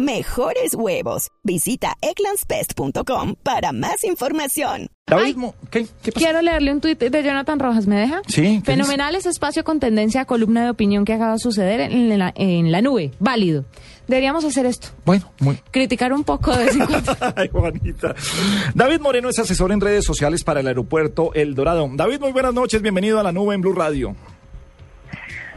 mejores huevos. Visita eclanspest.com para más información. David, ¿qué, qué pasa? Quiero leerle un tuit de Jonathan Rojas, ¿me deja? Sí, ¿qué Fenomenal ese espacio con tendencia a columna de opinión que acaba de suceder en la, en la nube. Válido. Deberíamos hacer esto. Bueno, muy... Criticar un poco de vez en cuando. Ay, Juanita. David Moreno es asesor en redes sociales para el aeropuerto El Dorado. David, muy buenas noches. Bienvenido a la nube en Blue Radio.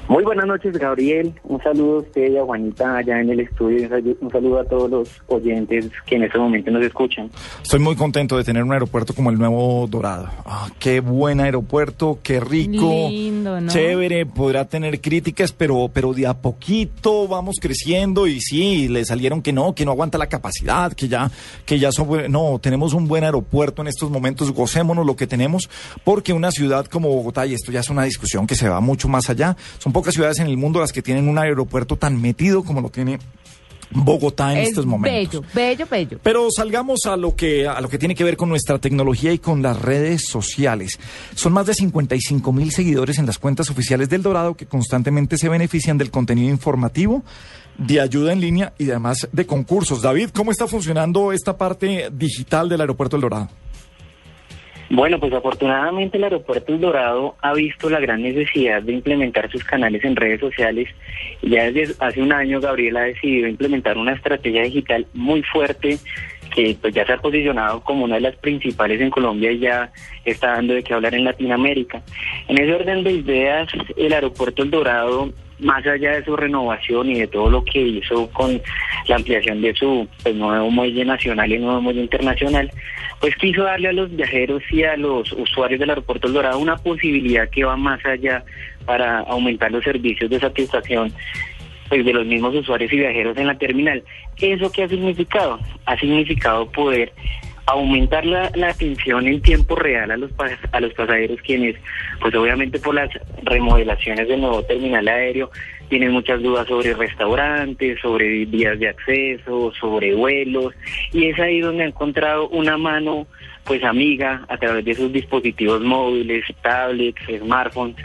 Muy buenas noches, Gabriel. Un saludo a usted y a Juanita allá en el estudio. Un saludo a todos los oyentes que en este momento nos escuchan. Estoy muy contento de tener un aeropuerto como el nuevo Dorado. Ah, qué buen aeropuerto, qué rico, Lindo, ¿no? chévere. Podrá tener críticas, pero, pero de a poquito vamos creciendo y sí, le salieron que no, que no aguanta la capacidad, que ya, que ya son, buen- no, tenemos un buen aeropuerto en estos momentos. Gocémonos lo que tenemos, porque una ciudad como Bogotá y esto ya es una discusión que se va mucho más allá. Son pocas ciudades en el mundo las que tienen un aeropuerto tan metido como lo tiene Bogotá en es estos momentos. bello, bello, bello. Pero salgamos a lo que a lo que tiene que ver con nuestra tecnología y con las redes sociales. Son más de 55 mil seguidores en las cuentas oficiales del Dorado que constantemente se benefician del contenido informativo, de ayuda en línea y además de concursos. David, ¿cómo está funcionando esta parte digital del Aeropuerto del Dorado? Bueno, pues afortunadamente el aeropuerto El Dorado ha visto la gran necesidad de implementar sus canales en redes sociales. Ya desde hace un año Gabriel ha decidido implementar una estrategia digital muy fuerte que pues ya se ha posicionado como una de las principales en Colombia y ya está dando de qué hablar en Latinoamérica. En ese orden de ideas, el aeropuerto El Dorado más allá de su renovación y de todo lo que hizo con la ampliación de su pues, nuevo muelle nacional y nuevo muelle internacional, pues quiso darle a los viajeros y a los usuarios del aeropuerto El Dorado una posibilidad que va más allá para aumentar los servicios de satisfacción pues, de los mismos usuarios y viajeros en la terminal. ¿Eso qué ha significado? Ha significado poder aumentar la, la atención en tiempo real a los a los pasajeros quienes pues obviamente por las remodelaciones del nuevo terminal aéreo tienen muchas dudas sobre restaurantes, sobre vías de acceso, sobre vuelos y es ahí donde ha encontrado una mano pues amiga a través de sus dispositivos móviles, tablets, smartphones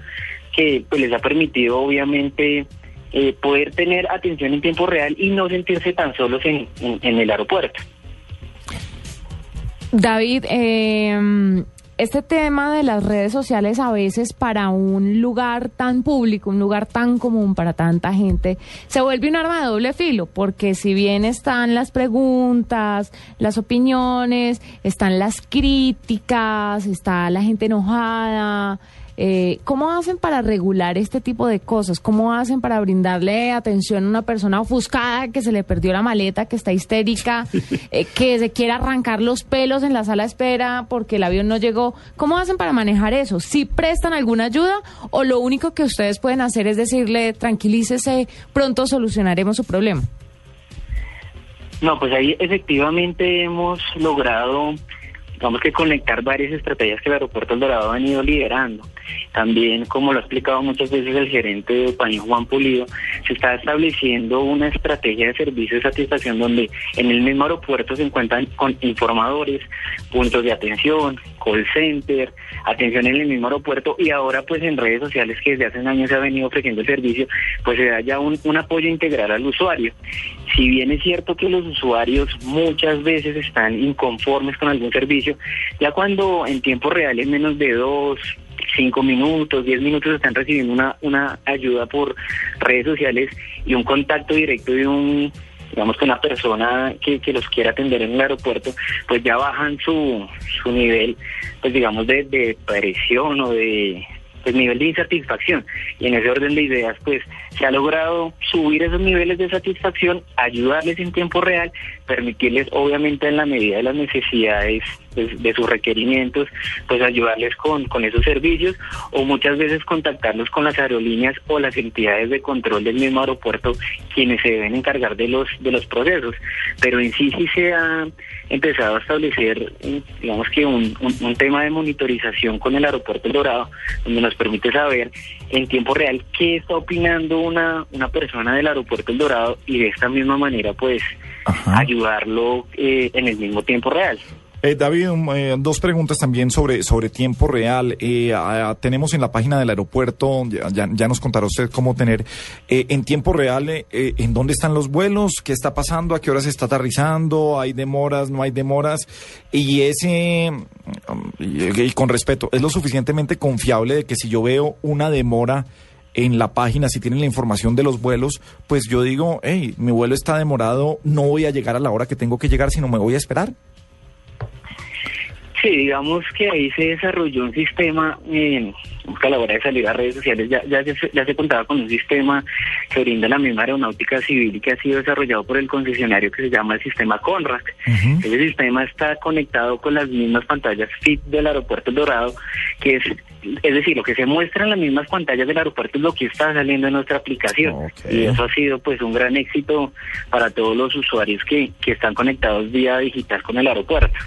que pues les ha permitido obviamente eh, poder tener atención en tiempo real y no sentirse tan solos en, en- en el aeropuerto. David, eh, este tema de las redes sociales a veces para un lugar tan público, un lugar tan común para tanta gente, se vuelve un arma de doble filo, porque si bien están las preguntas, las opiniones, están las críticas, está la gente enojada, eh, ¿Cómo hacen para regular este tipo de cosas? ¿Cómo hacen para brindarle atención a una persona ofuscada que se le perdió la maleta, que está histérica, eh, que se quiere arrancar los pelos en la sala de espera porque el avión no llegó? ¿Cómo hacen para manejar eso? ¿Sí prestan alguna ayuda o lo único que ustedes pueden hacer es decirle tranquilícese, pronto solucionaremos su problema? No, pues ahí efectivamente hemos logrado, digamos que conectar varias estrategias que el aeropuerto El Dorado ha venido liderando. También, como lo ha explicado muchas veces el gerente de País Juan Pulido, se está estableciendo una estrategia de servicio de satisfacción donde en el mismo aeropuerto se encuentran con informadores, puntos de atención, call center, atención en el mismo aeropuerto y ahora pues en redes sociales que desde hace un año se ha venido ofreciendo el servicio, pues se da ya un apoyo integral al usuario. Si bien es cierto que los usuarios muchas veces están inconformes con algún servicio, ya cuando en tiempo real en menos de dos, cinco minutos, diez minutos están recibiendo una, una ayuda por redes sociales y un contacto directo de un digamos que una persona que, que los quiera atender en el aeropuerto, pues ya bajan su, su nivel, pues digamos, de, de presión o de pues, nivel de insatisfacción. Y en ese orden de ideas, pues se ha logrado subir esos niveles de satisfacción, ayudarles en tiempo real, permitirles, obviamente, en la medida de las necesidades pues, de sus requerimientos, pues ayudarles con, con esos servicios o muchas veces contactarlos con las aerolíneas o las entidades de control del mismo aeropuerto quienes se deben encargar de los de los procesos. Pero en sí sí se ha empezado a establecer, digamos que un, un, tema de monitorización con el aeropuerto El Dorado, donde nos permite saber en tiempo real qué está opinando una, una persona del aeropuerto El Dorado y de esta misma manera pues ayudarlo eh, en el mismo tiempo real. Eh, David, eh, dos preguntas también sobre, sobre tiempo real. Eh, tenemos en la página del aeropuerto, ya, ya nos contará usted cómo tener en tiempo real en dónde están los vuelos, qué está pasando, a qué hora se está aterrizando, hay demoras, no hay demoras. Y ese, y, y con respeto, es lo suficientemente confiable de que si yo veo una demora, en la página, si tienen la información de los vuelos, pues yo digo, hey, mi vuelo está demorado, no voy a llegar a la hora que tengo que llegar, sino me voy a esperar. Digamos que ahí se desarrolló un sistema, eh, a la hora de salir a redes sociales, ya, ya, ya se contaba con un sistema que brinda la misma aeronáutica civil y que ha sido desarrollado por el concesionario que se llama el sistema CONRAC. Ese sistema está conectado con las mismas pantallas FIT del aeropuerto Dorado, que es, es decir, lo que se muestra en las mismas pantallas del aeropuerto es lo que está saliendo en nuestra aplicación. Y eso ha sido pues un gran éxito para todos los usuarios que, que están conectados vía digital con el aeropuerto.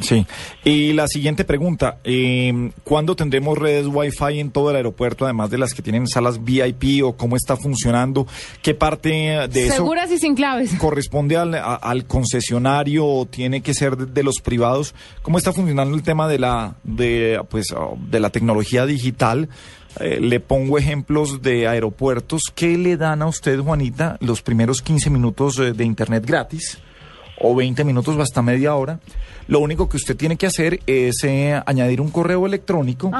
Sí. Y la siguiente pregunta, eh, ¿cuándo tendremos redes Wi-Fi en todo el aeropuerto, además de las que tienen salas VIP o cómo está funcionando? ¿Qué parte de eso... Seguras y sin claves. ¿Corresponde al, al concesionario o tiene que ser de, los privados? ¿Cómo está funcionando el tema de la, de, pues, oh, de la tecnología digital? Eh, le pongo ejemplos de aeropuertos. ¿Qué le dan a usted, Juanita, los primeros 15 minutos de, de internet gratis? O 20 minutos o hasta media hora. Lo único que usted tiene que hacer es eh, añadir un correo electrónico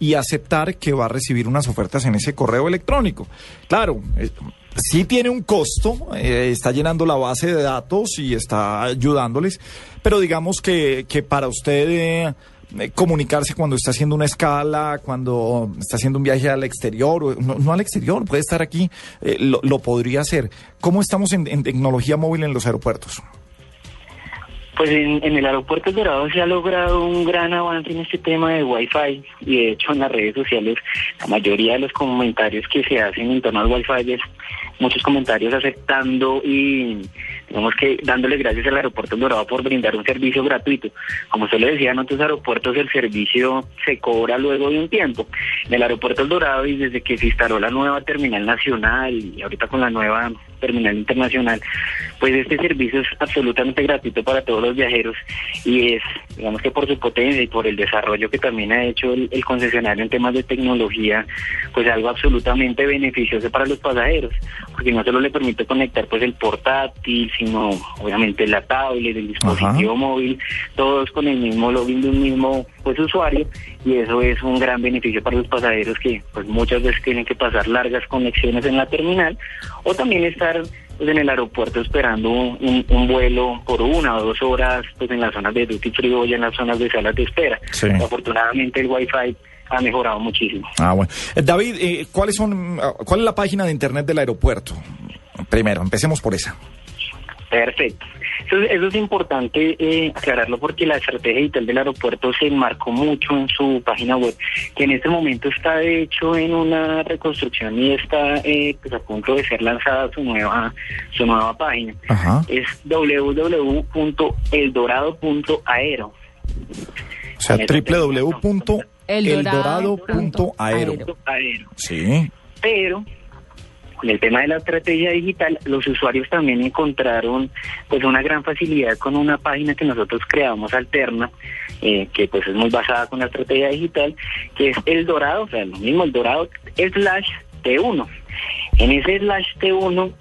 y aceptar que va a recibir unas ofertas en ese correo electrónico. Claro, eh, sí tiene un costo, eh, está llenando la base de datos y está ayudándoles, pero digamos que, que para usted comunicarse cuando está haciendo una escala, cuando está haciendo un viaje al exterior, no, no al exterior, puede estar aquí, lo, podría hacer. ¿Cómo estamos en tecnología móvil en los aeropuertos? Pues en, el aeropuerto Dorado se ha logrado un gran avance en este tema de Wi-Fi y de hecho en las redes sociales la mayoría de los comentarios que se hacen en torno al Wi-Fi es muchos comentarios aceptando y digamos que dándole gracias al aeropuerto Dorado por brindar un servicio gratuito. Como se le decía en otros aeropuertos, el servicio se cobra luego de un tiempo. En el aeropuerto El Dorado y desde que se instaló la nueva terminal nacional y ahorita con la nueva terminal internacional, pues este servicio es absolutamente gratuito para todos los viajeros y es, digamos que por su potencia y por el desarrollo que también ha hecho el, concesionario en temas de tecnología, pues algo absolutamente beneficioso para los pasajeros, porque no solo le permite conectar pues el portátil, sino obviamente la tablet, el dispositivo móvil, todos con el mismo login de un mismo pues usuario y eso es un gran beneficio para los pasajeros que pues muchas veces tienen que pasar largas conexiones en la terminal o también estar pues, en el aeropuerto esperando un, vuelo por una o dos horas pues en las zonas de duty free o ya en las zonas de salas de espera. Afortunadamente el wifi ha mejorado muchísimo. Ah, bueno. Eh, David, eh, ¿cuáles son, ah, ¿cuál es la página de internet del aeropuerto? Primero, empecemos por esa. Perfecto. Eso, es importante eh, aclararlo porque la estrategia digital del aeropuerto se enmarcó mucho en su página web, que en este momento está de hecho en una reconstrucción y está eh, pues a punto de ser lanzada su nueva su nueva página. Es www.eldorado.aero. O sea, www.eldorado.aero. Sí. Pero con el tema de la estrategia digital, los usuarios también encontraron pues una gran facilidad con una página que nosotros creamos alterna, eh, que pues es muy basada con la estrategia digital, que es El Dorado, o sea, lo mismo El Dorado slash T1. En ese slash T1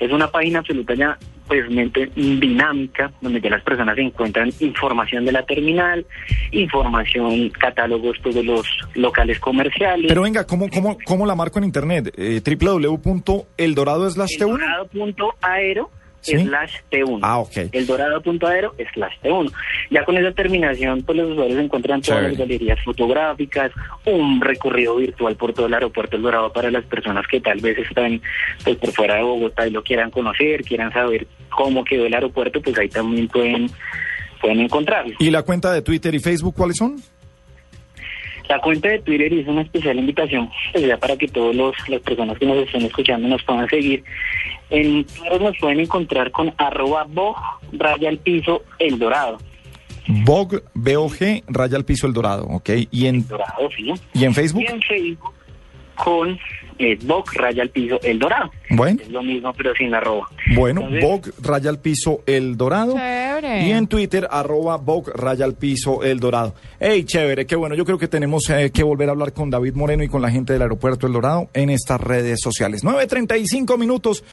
es una página absoluta ya pues dinámica, donde ya las personas encuentran información de la terminal, información, catálogos pues, de los locales comerciales. Pero venga, ¿cómo, cómo, cómo la marco en internet? Eh, www.eldorado slash Eldorado.aero ¿Sí? slash T1. Ah, ok. Eldorado.aero slash T1. Ya con esa terminación, pues los usuarios encuentran todas Chévere. las galerías fotográficas, un recorrido virtual por todo el aeropuerto El Dorado para las personas que tal vez están pues por fuera de Bogotá y lo quieran conocer, quieran saber cómo quedó el aeropuerto, pues ahí también pueden, pueden encontrarlo. ¿Y la cuenta de Twitter y Facebook cuáles son? La cuenta de Twitter hizo una especial invitación, pues ya para que todas las personas que nos estén escuchando nos puedan seguir. En Twitter nos pueden encontrar con arroba bog, raya al piso, el dorado. Bog, B-O-G, raya al piso el dorado, ok. ¿Y en, Dorado, sí. y en Facebook? Y en Facebook con eh, bog, raya al piso, el dorado. Bueno. Es lo mismo, pero sin arroba. Bueno, Entonces, Bog, raya al piso el dorado. Chévere. Y en Twitter, arroba Bog, raya al piso el dorado. Hey, chévere, qué bueno. Yo creo que tenemos eh, que volver a hablar con David Moreno y con la gente del aeropuerto El Dorado en estas redes sociales. 9.35 minutos.